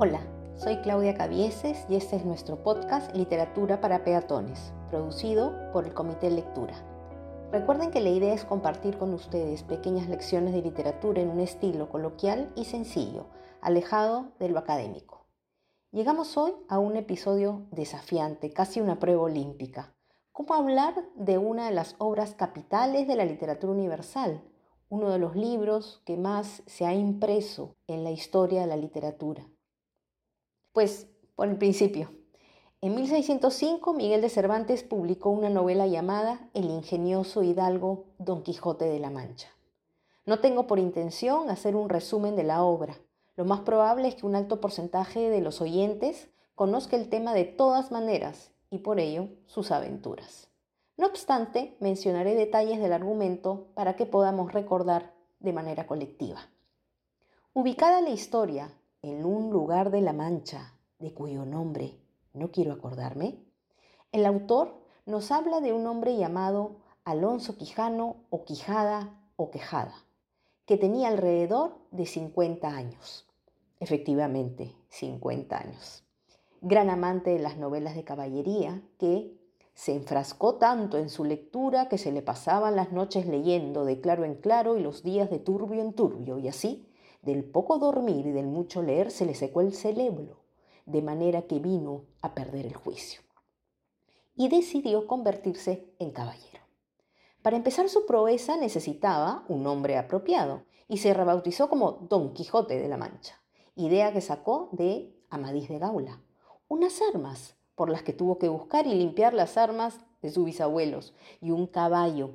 Hola, soy Claudia Cabieses y este es nuestro podcast Literatura para Peatones, producido por el Comité Lectura. Recuerden que la idea es compartir con ustedes pequeñas lecciones de literatura en un estilo coloquial y sencillo, alejado de lo académico. Llegamos hoy a un episodio desafiante, casi una prueba olímpica. ¿Cómo hablar de una de las obras capitales de la literatura universal? Uno de los libros que más se ha impreso en la historia de la literatura. Pues por el principio. En 1605 Miguel de Cervantes publicó una novela llamada El ingenioso hidalgo Don Quijote de la Mancha. No tengo por intención hacer un resumen de la obra. Lo más probable es que un alto porcentaje de los oyentes conozca el tema de todas maneras y por ello sus aventuras. No obstante, mencionaré detalles del argumento para que podamos recordar de manera colectiva. Ubicada la historia en un lugar de la Mancha, de cuyo nombre no quiero acordarme, el autor nos habla de un hombre llamado Alonso Quijano o Quijada o Quejada, que tenía alrededor de 50 años. Efectivamente, 50 años. Gran amante de las novelas de caballería que se enfrascó tanto en su lectura que se le pasaban las noches leyendo de claro en claro y los días de turbio en turbio, y así del poco dormir y del mucho leer se le secó el cerebro, de manera que vino a perder el juicio. Y decidió convertirse en caballero. Para empezar su proeza necesitaba un nombre apropiado y se rebautizó como Don Quijote de la Mancha, idea que sacó de Amadís de Gaula. Unas armas por las que tuvo que buscar y limpiar las armas de sus bisabuelos y un caballo,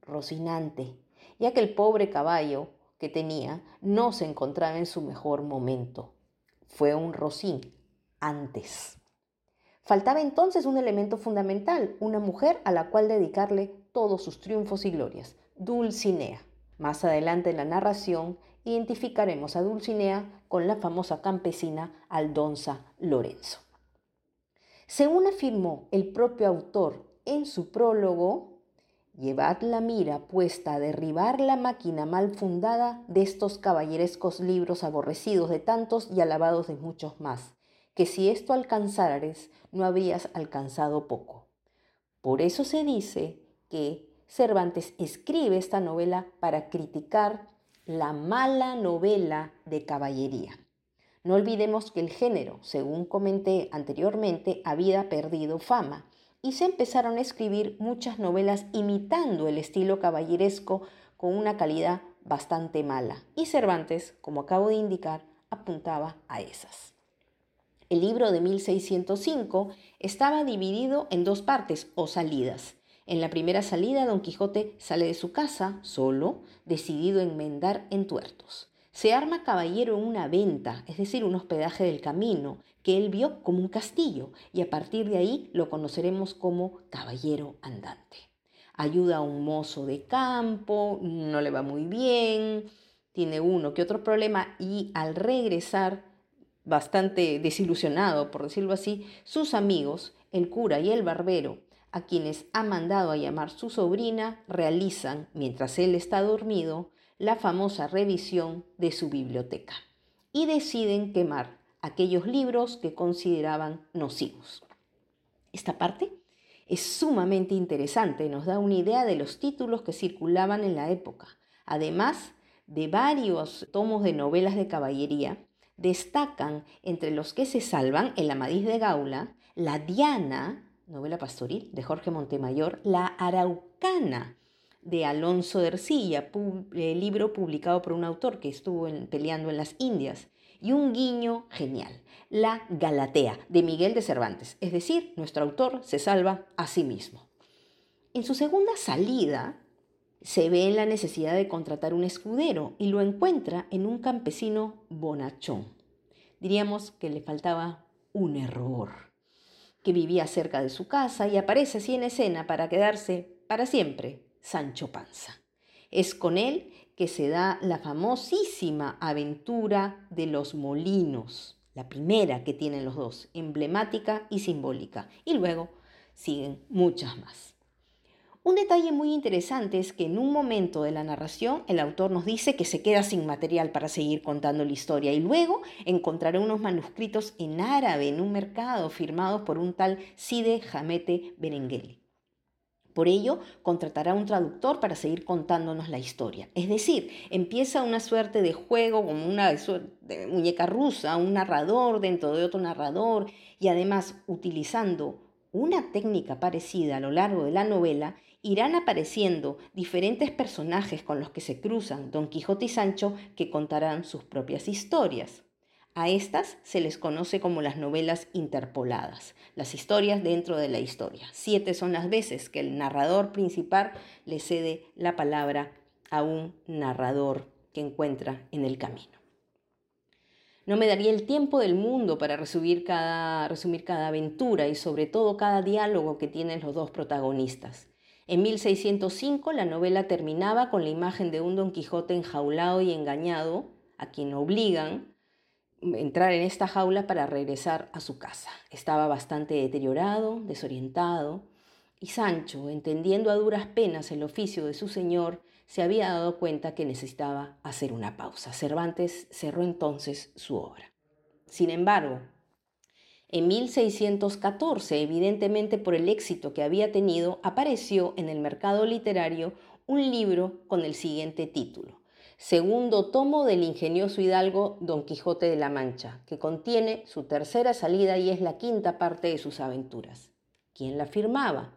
Rocinante, ya que el pobre caballo que tenía no se encontraba en su mejor momento. Fue un rocín antes. Faltaba entonces un elemento fundamental, una mujer a la cual dedicarle todos sus triunfos y glorias, Dulcinea. Más adelante en la narración identificaremos a Dulcinea con la famosa campesina Aldonza Lorenzo. Según afirmó el propio autor en su prólogo, Llevad la mira puesta a derribar la máquina mal fundada de estos caballerescos libros aborrecidos de tantos y alabados de muchos más, que si esto alcanzares no habrías alcanzado poco. Por eso se dice que Cervantes escribe esta novela para criticar la mala novela de caballería. No olvidemos que el género, según comenté anteriormente, había perdido fama y se empezaron a escribir muchas novelas imitando el estilo caballeresco con una calidad bastante mala. Y Cervantes, como acabo de indicar, apuntaba a esas. El libro de 1605 estaba dividido en dos partes o salidas. En la primera salida, Don Quijote sale de su casa solo, decidido a enmendar entuertos. Se arma caballero en una venta, es decir, un hospedaje del camino, que él vio como un castillo, y a partir de ahí lo conoceremos como caballero andante. Ayuda a un mozo de campo, no le va muy bien, tiene uno que otro problema y al regresar, bastante desilusionado, por decirlo así, sus amigos, el cura y el barbero, a quienes ha mandado a llamar su sobrina, realizan, mientras él está dormido, la famosa revisión de su biblioteca y deciden quemar aquellos libros que consideraban nocivos. Esta parte es sumamente interesante, nos da una idea de los títulos que circulaban en la época, además de varios tomos de novelas de caballería, destacan entre los que se salvan el Amadís de Gaula, la Diana, novela pastoril de Jorge Montemayor, la Araucana de Alonso de Ercilla, eh, libro publicado por un autor que estuvo peleando en las Indias, y un guiño genial, La Galatea, de Miguel de Cervantes, es decir, nuestro autor se salva a sí mismo. En su segunda salida, se ve en la necesidad de contratar un escudero y lo encuentra en un campesino bonachón. Diríamos que le faltaba un error, que vivía cerca de su casa y aparece así en escena para quedarse para siempre Sancho Panza. Es con él que se da la famosísima aventura de los molinos, la primera que tienen los dos, emblemática y simbólica, y luego siguen muchas más. Un detalle muy interesante es que en un momento de la narración el autor nos dice que se queda sin material para seguir contando la historia y luego encontrará unos manuscritos en árabe en un mercado firmados por un tal Side Hamete Berengeli. Por ello, contratará un traductor para seguir contándonos la historia. Es decir, empieza una suerte de juego como una muñeca rusa, un narrador dentro de otro narrador y además utilizando una técnica parecida a lo largo de la novela, irán apareciendo diferentes personajes con los que se cruzan Don Quijote y Sancho que contarán sus propias historias. A estas se les conoce como las novelas interpoladas, las historias dentro de la historia. Siete son las veces que el narrador principal le cede la palabra a un narrador que encuentra en el camino. No me daría el tiempo del mundo para resumir cada, resumir cada aventura y sobre todo cada diálogo que tienen los dos protagonistas. En 1605 la novela terminaba con la imagen de un Don Quijote enjaulado y engañado, a quien obligan entrar en esta jaula para regresar a su casa. Estaba bastante deteriorado, desorientado, y Sancho, entendiendo a duras penas el oficio de su señor, se había dado cuenta que necesitaba hacer una pausa. Cervantes cerró entonces su obra. Sin embargo, en 1614, evidentemente por el éxito que había tenido, apareció en el mercado literario un libro con el siguiente título, segundo tomo del ingenioso hidalgo Don Quijote de la Mancha, que contiene su tercera salida y es la quinta parte de sus aventuras. ¿Quién la firmaba?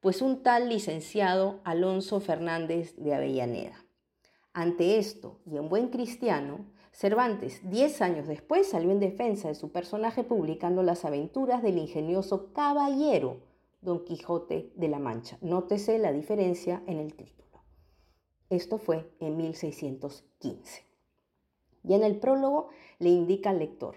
Pues un tal licenciado Alonso Fernández de Avellaneda. Ante esto, y en buen cristiano, Cervantes, diez años después, salió en defensa de su personaje publicando las aventuras del ingenioso caballero Don Quijote de la Mancha. Nótese la diferencia en el título. Esto fue en 1615. Y en el prólogo le indica al lector,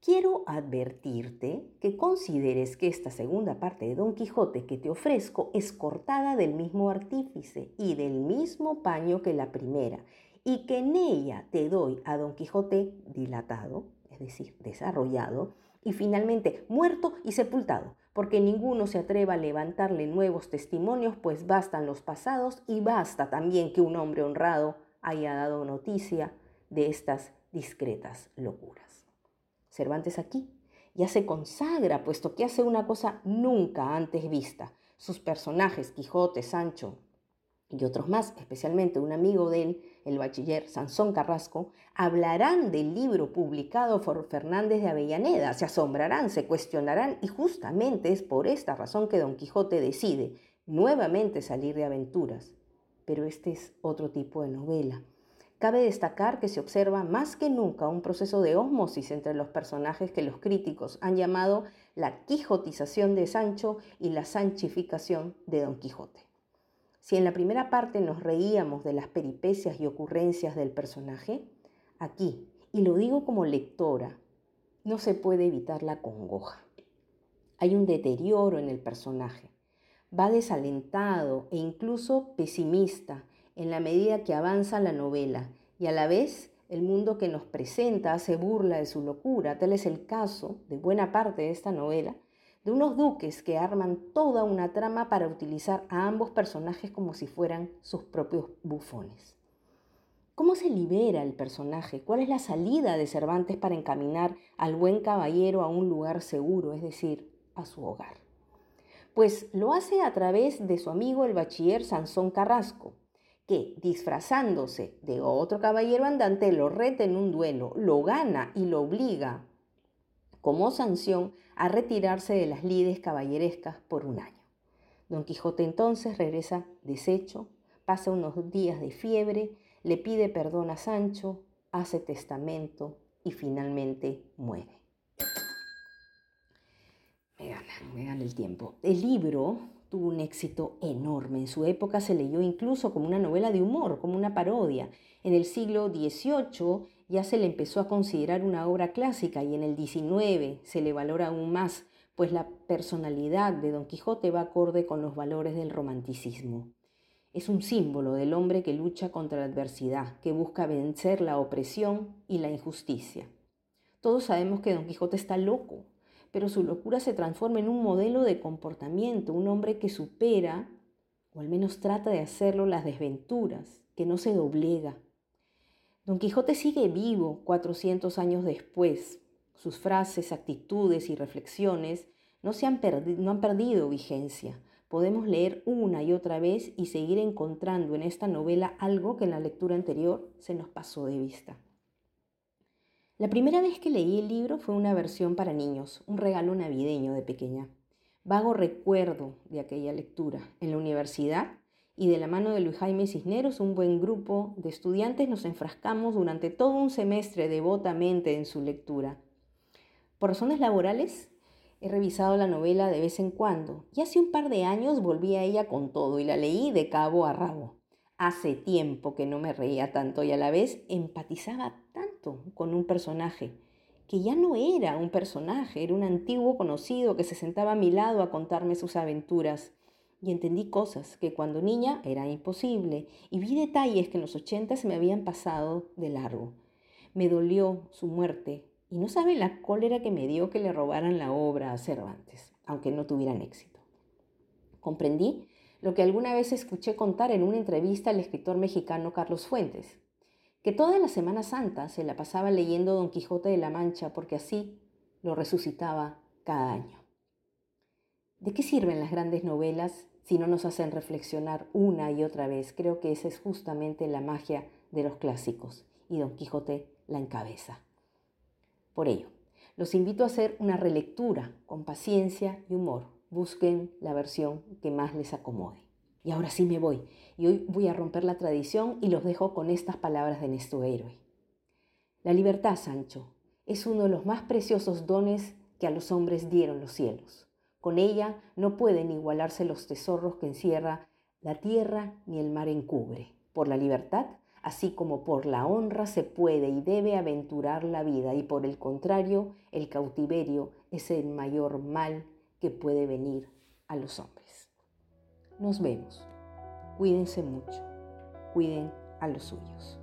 quiero advertirte que consideres que esta segunda parte de Don Quijote que te ofrezco es cortada del mismo artífice y del mismo paño que la primera, y que en ella te doy a Don Quijote dilatado, es decir, desarrollado, y finalmente muerto y sepultado, porque ninguno se atreva a levantarle nuevos testimonios, pues bastan los pasados y basta también que un hombre honrado haya dado noticia de estas discretas locuras. Cervantes aquí ya se consagra, puesto que hace una cosa nunca antes vista. Sus personajes, Quijote, Sancho, y otros más, especialmente un amigo de él, el bachiller Sansón Carrasco, hablarán del libro publicado por Fernández de Avellaneda, se asombrarán, se cuestionarán y justamente es por esta razón que Don Quijote decide nuevamente salir de aventuras. Pero este es otro tipo de novela. Cabe destacar que se observa más que nunca un proceso de ósmosis entre los personajes que los críticos han llamado la quijotización de Sancho y la sanchificación de Don Quijote. Si en la primera parte nos reíamos de las peripecias y ocurrencias del personaje, aquí, y lo digo como lectora, no se puede evitar la congoja. Hay un deterioro en el personaje. Va desalentado e incluso pesimista en la medida que avanza la novela y a la vez el mundo que nos presenta hace burla de su locura. Tal es el caso de buena parte de esta novela de unos duques que arman toda una trama para utilizar a ambos personajes como si fueran sus propios bufones. ¿Cómo se libera el personaje? ¿Cuál es la salida de Cervantes para encaminar al buen caballero a un lugar seguro, es decir, a su hogar? Pues lo hace a través de su amigo el bachiller Sansón Carrasco, que, disfrazándose de otro caballero andante, lo reta en un duelo, lo gana y lo obliga como sanción a retirarse de las lides caballerescas por un año. Don Quijote entonces regresa deshecho, pasa unos días de fiebre, le pide perdón a Sancho, hace testamento y finalmente muere. Me gana, me el tiempo. El libro tuvo un éxito enorme. En su época se leyó incluso como una novela de humor, como una parodia. En el siglo XVIII ya se le empezó a considerar una obra clásica y en el XIX se le valora aún más, pues la personalidad de Don Quijote va acorde con los valores del romanticismo. Es un símbolo del hombre que lucha contra la adversidad, que busca vencer la opresión y la injusticia. Todos sabemos que Don Quijote está loco, pero su locura se transforma en un modelo de comportamiento, un hombre que supera o al menos trata de hacerlo las desventuras, que no se doblega. Don Quijote sigue vivo 400 años después. Sus frases, actitudes y reflexiones no, se han, no han perdido vigencia. Podemos leer una y otra vez y seguir encontrando en esta novela algo que en la lectura anterior se nos pasó de vista. La primera vez que leí el libro fue una versión para niños, un regalo navideño de pequeña. Vago recuerdo de aquella lectura. En la universidad y de la mano de Luis Jaime Cisneros, un buen grupo de estudiantes nos enfrascamos durante todo un semestre devotamente en su lectura. Por razones laborales, he revisado la novela de vez en cuando y hace un par de años volví a ella con todo y la leí de cabo a rabo. Hace tiempo que no me reía tanto y a la vez empatizaba tanto con un personaje, que ya no era un personaje, era un antiguo conocido que se sentaba a mi lado a contarme sus aventuras. Y entendí cosas que cuando niña era imposible y vi detalles que en los 80 se me habían pasado de largo. Me dolió su muerte y no sabe la cólera que me dio que le robaran la obra a Cervantes, aunque no tuvieran éxito. Comprendí lo que alguna vez escuché contar en una entrevista al escritor mexicano Carlos Fuentes, que toda la Semana Santa se la pasaba leyendo Don Quijote de la Mancha porque así lo resucitaba cada año. ¿De qué sirven las grandes novelas si no nos hacen reflexionar una y otra vez? Creo que esa es justamente la magia de los clásicos y Don Quijote la encabeza. Por ello, los invito a hacer una relectura con paciencia y humor busquen la versión que más les acomode. Y ahora sí me voy, y hoy voy a romper la tradición y los dejo con estas palabras de nuestro héroe. La libertad, Sancho, es uno de los más preciosos dones que a los hombres dieron los cielos. Con ella no pueden igualarse los tesoros que encierra la tierra ni el mar encubre. Por la libertad, así como por la honra, se puede y debe aventurar la vida, y por el contrario, el cautiverio es el mayor mal que puede venir a los hombres. Nos vemos. Cuídense mucho. Cuiden a los suyos.